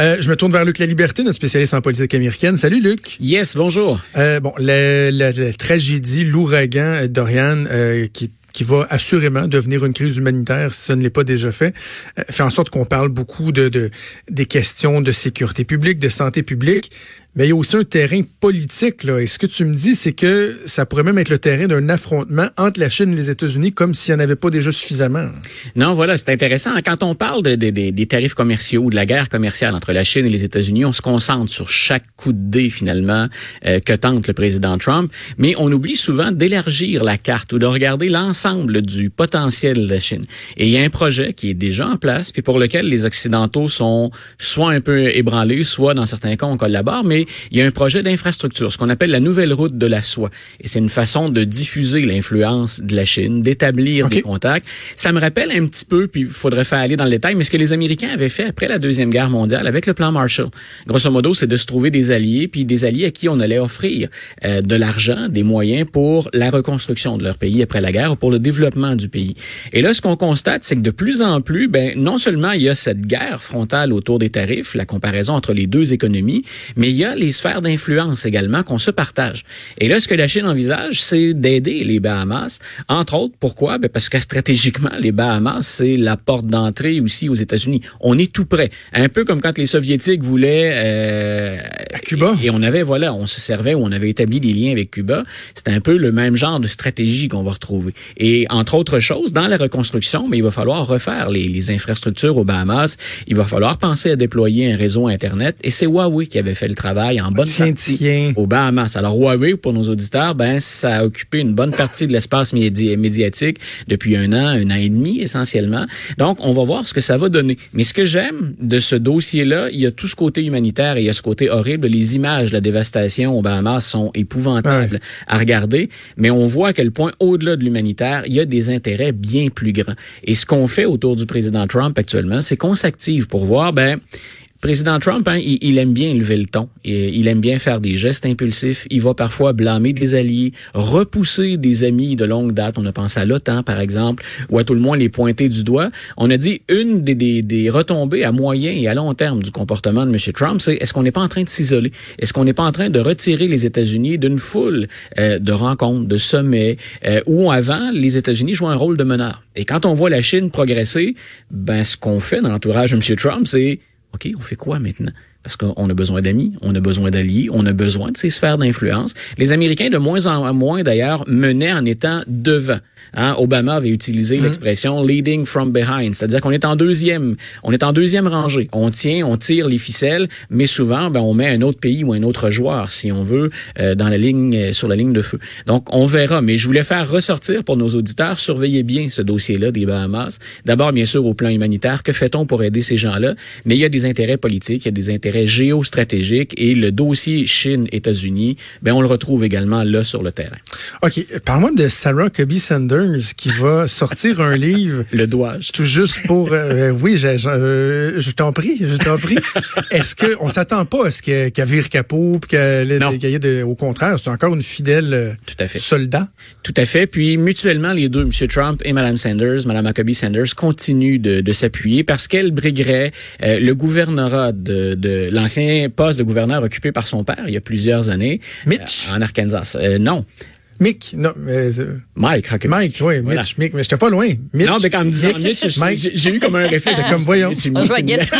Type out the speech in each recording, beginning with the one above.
Euh, je me tourne vers Luc La Liberté, notre spécialiste en politique américaine. Salut Luc. Yes, bonjour. Euh, bon, la, la, la tragédie, l'ouragan Dorian, euh, qui qui va assurément devenir une crise humanitaire si ce ne l'est pas déjà fait, euh, fait en sorte qu'on parle beaucoup de, de, des questions de sécurité publique, de santé publique, mais il y a aussi un terrain politique. Là. Et ce que tu me dis, c'est que ça pourrait même être le terrain d'un affrontement entre la Chine et les États-Unis, comme s'il n'y en avait pas déjà suffisamment. Non, voilà, c'est intéressant. Quand on parle de, de, des tarifs commerciaux ou de la guerre commerciale entre la Chine et les États-Unis, on se concentre sur chaque coup de dé, finalement, euh, que tente le président Trump, mais on oublie souvent d'élargir la carte ou de regarder l'ensemble du potentiel de la Chine. Et il y a un projet qui est déjà en place, puis pour lequel les Occidentaux sont soit un peu ébranlés, soit dans certains cas on collabore, mais il y a un projet d'infrastructure, ce qu'on appelle la nouvelle route de la soie. Et c'est une façon de diffuser l'influence de la Chine, d'établir des contacts. Ça me rappelle un petit peu, puis il faudrait faire aller dans le détail, mais ce que les Américains avaient fait après la Deuxième Guerre mondiale avec le plan Marshall. Grosso modo, c'est de se trouver des alliés, puis des alliés à qui on allait offrir euh, de l'argent, des moyens pour la reconstruction de leur pays après la guerre ou pour le développement du pays. Et là, ce qu'on constate, c'est que de plus en plus, ben, non seulement il y a cette guerre frontale autour des tarifs, la comparaison entre les deux économies, mais il y a les sphères d'influence également qu'on se partage. Et là, ce que la Chine envisage, c'est d'aider les Bahamas. Entre autres, pourquoi? Ben parce que stratégiquement, les Bahamas, c'est la porte d'entrée aussi aux États-Unis. On est tout près. Un peu comme quand les Soviétiques voulaient... Euh, à Cuba. Et, on avait, voilà, on se servait, on avait établi des liens avec Cuba. C'est un peu le même genre de stratégie qu'on va retrouver. Et entre autres choses, dans la reconstruction, mais il va falloir refaire les, les infrastructures aux Bahamas. Il va falloir penser à déployer un réseau Internet. Et c'est Huawei qui avait fait le travail en bonne partie aux Bahamas. Alors Huawei, pour nos auditeurs, ben ça a occupé une bonne partie de l'espace médiatique depuis un an, un an et demi essentiellement. Donc on va voir ce que ça va donner. Mais ce que j'aime de ce dossier-là, il y a tout ce côté humanitaire et il y a ce côté horrible. Les images de la dévastation aux Bahamas sont épouvantables à regarder, mais on voit à quel point au-delà de l'humanitaire, il y a des intérêts bien plus grands. Et ce qu'on fait autour du président Trump actuellement, c'est qu'on s'active pour voir ben président Trump, hein, il, aime bien lever le ton. Il, aime bien faire des gestes impulsifs. Il va parfois blâmer des alliés, repousser des amis de longue date. On a pensé à l'OTAN, par exemple, ou à tout le moins les pointer du doigt. On a dit une des, des, retombées à moyen et à long terme du comportement de M. Trump, c'est est-ce qu'on n'est pas en train de s'isoler? Est-ce qu'on n'est pas en train de retirer les États-Unis d'une foule euh, de rencontres, de sommets, euh, où avant, les États-Unis jouaient un rôle de meneur? Et quand on voit la Chine progresser, ben ce qu'on fait dans l'entourage de M. Trump, c'est OK, on fait quoi maintenant? Parce qu'on a besoin d'amis, on a besoin d'alliés, on a besoin de ces sphères d'influence. Les Américains, de moins en moins d'ailleurs, menaient en étant devant. Hein? Obama avait utilisé mmh. l'expression leading from behind, c'est-à-dire qu'on est en deuxième, on est en deuxième rangée. On tient, on tire les ficelles, mais souvent, ben, on met un autre pays ou un autre joueur, si on veut, euh, dans la ligne, euh, sur la ligne de feu. Donc, on verra. Mais je voulais faire ressortir pour nos auditeurs, surveillez bien ce dossier-là des Bahamas. D'abord, bien sûr, au plan humanitaire, que fait-on pour aider ces gens-là? Mais il y a des intérêts politiques, il y a des intérêts géostratégiques et le dossier Chine-États-Unis, ben on le retrouve également là sur le terrain. Ok, parle-moi de Sarah Cubby Sanders qui va sortir un livre. Le dois-je? Tout juste pour. Euh, oui, je, euh, je t'en prie, je t'en prie. Est-ce qu'on s'attend pas à ce qu'elle vire capot, puis qu'elle y ait au contraire, c'est encore une fidèle euh, Tout à fait. soldat? Tout à fait. Puis mutuellement, les deux, M. Trump et Mme Sanders, Mme Huckabee Sanders, continuent de, de s'appuyer parce qu'elle briguerait le gouvernorat de, de l'ancien poste de gouverneur occupé par son père il y a plusieurs années. Mitch? en Arkansas. non. Mick, non, mais, Mike, Mike, oui, Mitch, Mick, mais j'étais pas loin. Mitch, non, mais quand me disant Mitch, j'ai eu comme un réflexe. comme voyons. On joue à Guess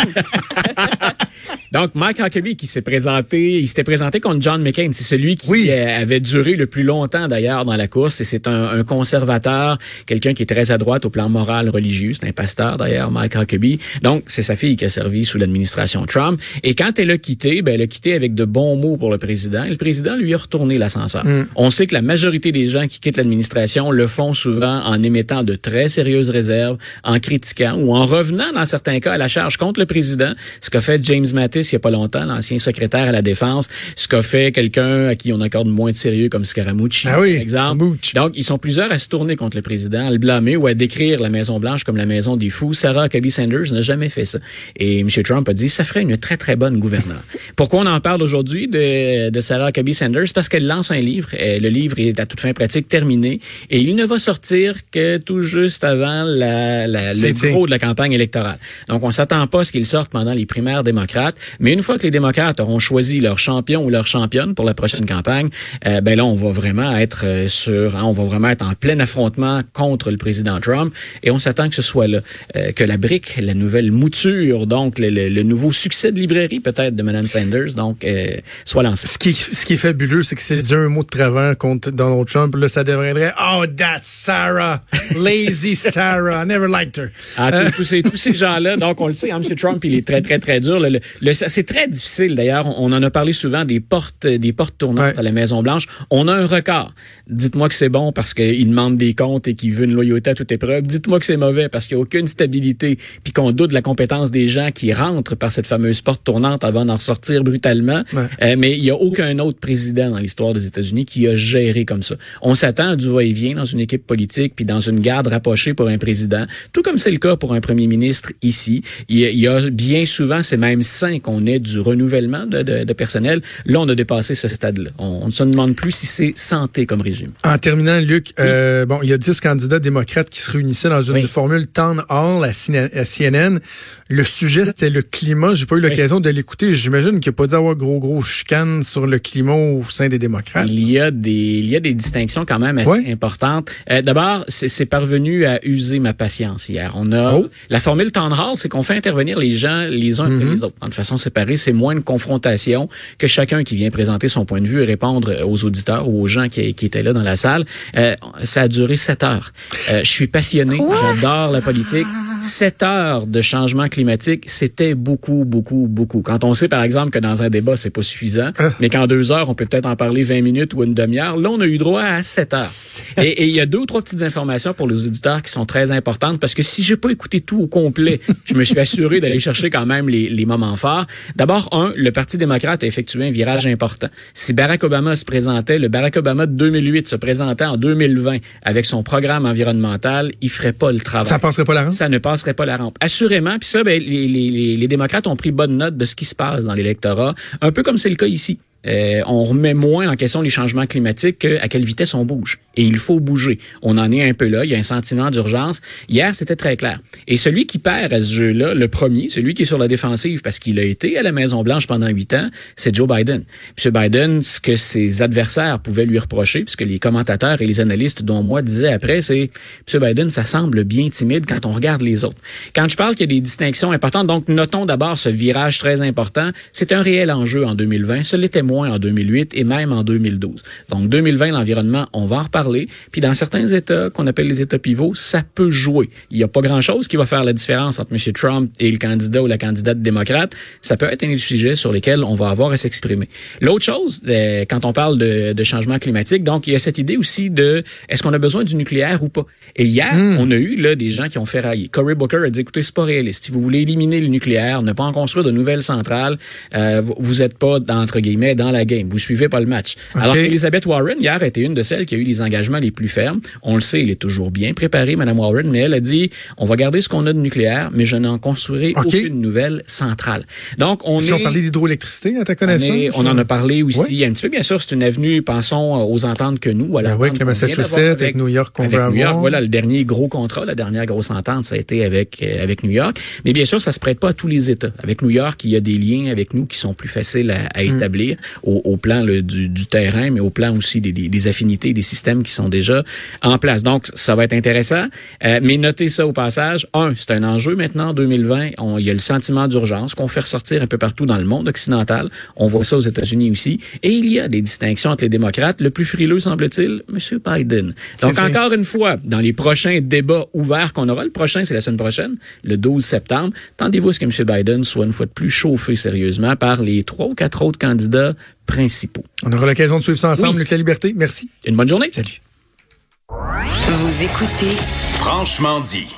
Donc, Mike Huckabee qui s'est présenté, il s'était présenté contre John McCain. C'est celui qui euh, avait duré le plus longtemps d'ailleurs dans la course. Et c'est un, un, conservateur, quelqu'un qui est très à droite au plan moral, religieux. C'est un pasteur d'ailleurs, Mike Huckabee. Donc, c'est sa fille qui a servi sous l'administration Trump. Et quand elle a quitté, ben, elle a quitté avec de bons mots pour le président. Et le président lui a retourné l'ascenseur. Mm. On sait que la majorité des gens qui quittent l'administration le font souvent en émettant de très sérieuses réserves, en critiquant ou en revenant dans certains cas à la charge contre le président. Ce qu'a fait James Mattis Il y a pas longtemps, l'ancien secrétaire à la défense, ce qu'a fait quelqu'un à qui on accorde moins de sérieux comme Scaramucci, ah oui, par exemple. Donc, ils sont plusieurs à se tourner contre le président, à le blâmer ou à décrire la Maison-Blanche comme la maison des fous. Sarah Huckabee Sanders n'a jamais fait ça. Et M. Trump a dit, ça ferait une très, très bonne gouverneure. Pourquoi on en parle aujourd'hui de, de Sarah Huckabee Sanders? Parce qu'elle lance un livre. Euh, le livre est à toute fin pratique terminé et il ne va sortir que tout juste avant la, la, le gros de la campagne électorale. Donc, on s'attend pas à ce qu'il sorte pendant les primaires démocrates. Mais une fois que les démocrates auront choisi leur champion ou leur championne pour la prochaine campagne, euh, ben là, on va vraiment être euh, sur, hein, on va vraiment être en plein affrontement contre le président Trump et on s'attend que ce soit là, euh, que la brique, la nouvelle mouture, donc le, le, nouveau succès de librairie peut-être de Mme Sanders, donc euh, soit lancé. Ce qui, ce qui est fabuleux, c'est que c'est dit un mot de travers contre Donald Trump, là, ça deviendrait Oh, that's Sarah, lazy Sarah, I never liked her. Ah, tous, ces, tous ces gens-là, donc on le sait, hein, M. Trump, il est très très très dur. Le, le, c'est très difficile d'ailleurs. On en a parlé souvent des portes, des portes tournantes à la Maison Blanche. On a un record. Dites-moi que c'est bon parce qu'il demande des comptes et qu'il veut une loyauté à toute épreuve. Dites-moi que c'est mauvais parce qu'il n'y a aucune stabilité puis qu'on doute de la compétence des gens qui rentrent par cette fameuse porte tournante avant d'en sortir brutalement. Euh, mais il n'y a aucun autre président dans l'histoire des États-Unis qui a géré comme ça. On s'attend à du va-et-vient dans une équipe politique puis dans une garde rapprochée pour un président, tout comme c'est le cas pour un premier ministre ici. Il y a, bien souvent, c'est même sain qu'on ait du renouvellement de, de, de, personnel. Là, on a dépassé ce stade-là. On, ne se demande plus si c'est santé comme régime. En terminant, Luc, euh, bon, il y a dix candidats démocrates qui se réunissaient dans une formule town hall à, CNN. Le sujet, c'était le climat. J'ai pas eu l'occasion de l'écouter. J'imagine qu'il n'y a pas dû avoir gros, gros chicane sur le climat au sein des démocrates. Il y a des, il y a des distinctions quand même assez importantes. Euh, D'abord, c'est parvenu à user ma patience hier. On a oh. la formule town hall, c'est qu'on fait intervenir les gens les uns après mm-hmm. les autres de façon séparée. C'est moins une confrontation que chacun qui vient présenter son point de vue et répondre aux auditeurs ou aux gens qui, qui étaient là dans la salle. Euh, ça a duré sept heures. Euh, je suis passionné, j'adore la politique. Sept heures de changement climatique, c'était beaucoup, beaucoup, beaucoup. Quand on sait, par exemple, que dans un débat, c'est pas suffisant, ah. mais qu'en deux heures, on peut peut-être en parler 20 minutes ou une demi-heure, là, on a eu droit à sept heures. Et il y a deux ou trois petites informations pour les auditeurs qui sont très importantes, parce que si j'ai pas écouté tout au complet, je me suis assuré d'aller chercher quand même les, les moments forts. D'abord, un, le Parti démocrate a effectué un virage important. Si Barack Obama se présentait, le Barack Obama de 2008 se présentait en 2020 avec son programme environnemental, il ferait pas le travail. Ça passerait pas la? Ça ne passerait pas la rampe. Assurément. Puis ça, ben, les, les, les démocrates ont pris bonne note de ce qui se passe dans l'électorat, un peu comme c'est le cas ici. Euh, on remet moins en question les changements climatiques qu'à quelle vitesse on bouge. Et il faut bouger. On en est un peu là. Il y a un sentiment d'urgence. Hier, c'était très clair. Et celui qui perd à ce jeu-là, le premier, celui qui est sur la défensive parce qu'il a été à la Maison-Blanche pendant huit ans, c'est Joe Biden. M. Biden, ce que ses adversaires pouvaient lui reprocher, puisque les commentateurs et les analystes, dont moi, disaient après, c'est M. Biden, ça semble bien timide quand on regarde les autres. Quand je parle qu'il y a des distinctions importantes, donc notons d'abord ce virage très important. C'est un réel enjeu en 2020. Ce l'était moins en 2008 et même en 2012. Donc 2020, l'environnement, on va en reparler. Puis dans certains États qu'on appelle les États pivots, ça peut jouer. Il n'y a pas grand-chose qui va faire la différence entre M. Trump et le candidat ou la candidate démocrate. Ça peut être un des sujets sur lesquels on va avoir à s'exprimer. L'autre chose, euh, quand on parle de, de, changement climatique, donc il y a cette idée aussi de est-ce qu'on a besoin du nucléaire ou pas? Et hier, hmm. on a eu là des gens qui ont fait railler. Cory Booker a dit écoutez, c'est pas réaliste. Si vous voulez éliminer le nucléaire, ne pas en construire de nouvelles centrales, euh, vous n'êtes pas entre guillemets dans la game. Vous suivez pas le match. Alors qu'Elizabeth Warren, hier, était une de celles qui a eu les engagements les plus fermes. On le sait, il est toujours bien préparé, Mme Warren, mais elle a dit, on va garder ce qu'on a de nucléaire, mais je n'en construirai aucune nouvelle centrale. Donc, on si est... on parlait d'hydroélectricité, à ta connaissance? On, en a parlé aussi un petit peu. Bien sûr, c'est une avenue, pensons aux ententes que nous, à la ben oui, avec le Massachusetts, avec, New York, qu'on veut avoir. New York, voilà, le dernier gros contrat, la dernière grosse entente, ça a été avec, euh, avec New York. Mais bien sûr, ça se prête pas à tous les États. Avec New York, il y a des liens avec nous qui sont plus faciles à, hmm. établir au, au plan le, du, du, terrain, mais au plan aussi des, des, des, affinités, des systèmes qui sont déjà en place. Donc, ça va être intéressant. Euh, mais notez ça au passage. Un, c'est un enjeu maintenant en 2020. On, il y a le sentiment d'urgence qu'on fait ressortir un peu partout dans le monde occidental. On voit ça aux États-Unis aussi. Et il y a des distinctions entre les démocrates. Le plus frileux, semble-t-il, M. Biden. Donc, encore une fois, dans les prochains débats ouverts qu'on aura, le prochain, c'est la semaine prochaine, le 12 septembre, tendez-vous à ce que M. Biden soit une fois de plus chauffé sérieusement par les trois ou quatre autres candidats principaux. On aura l'occasion de suivre ça ensemble, Luc La Liberté. Merci. Une bonne journée. Salut. Vous écoutez Franchement dit.